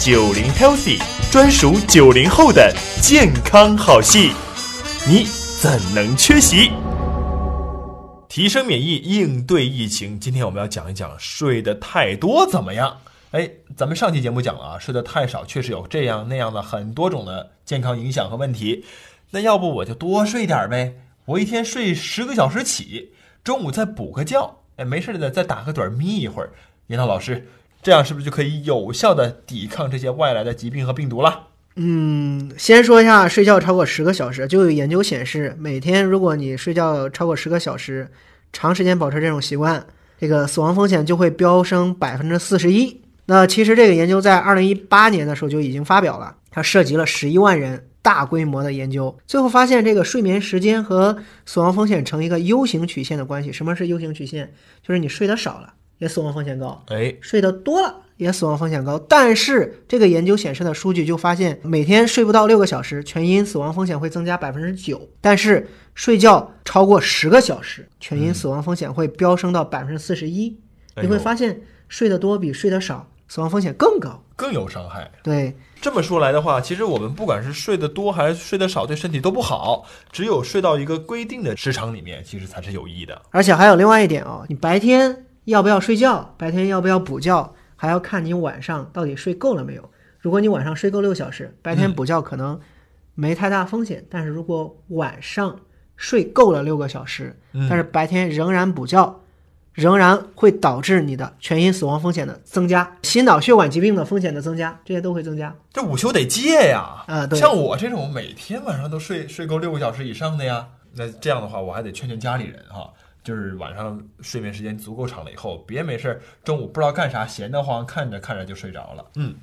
九零 Healthy 专属九零后的健康好戏，你怎能缺席？提升免疫，应对疫情。今天我们要讲一讲睡得太多怎么样？哎，咱们上期节目讲了啊，睡得太少确实有这样那样的很多种的健康影响和问题。那要不我就多睡点呗，我一天睡十个小时起，中午再补个觉，哎，没事的再打个盹眯一会儿。严涛老师。这样是不是就可以有效的抵抗这些外来的疾病和病毒了？嗯，先说一下睡觉超过十个小时，就有研究显示，每天如果你睡觉超过十个小时，长时间保持这种习惯，这个死亡风险就会飙升百分之四十一。那其实这个研究在二零一八年的时候就已经发表了，它涉及了十一万人，大规模的研究，最后发现这个睡眠时间和死亡风险成一个 U 型曲线的关系。什么是 U 型曲线？就是你睡得少了。也死亡风险高，哎，睡得多了也死亡风险高。但是这个研究显示的数据就发现，每天睡不到六个小时，全因死亡风险会增加百分之九；但是睡觉超过十个小时，全因死亡风险会飙升到百分之四十一。你会发现，睡得多比睡得少，死亡风险更高，更有伤害。对，这么说来的话，其实我们不管是睡得多还是睡得少，对身体都不好。只有睡到一个规定的时长里面，其实才是有益的。而且还有另外一点哦，你白天。要不要睡觉？白天要不要补觉？还要看你晚上到底睡够了没有。如果你晚上睡够六小时，白天补觉可能没太大风险。但是如果晚上睡够了六个小时，但是白天仍然补觉，仍然会导致你的全因死亡风险的增加，心脑血管疾病的风险的增加，这些都会增加。这午休得戒呀！啊，对，像我这种每天晚上都睡睡够六个小时以上的呀，那这样的话我还得劝劝家里人哈。就是晚上睡眠时间足够长了以后，别没事中午不知道干啥，闲得慌，看着看着就睡着了。嗯，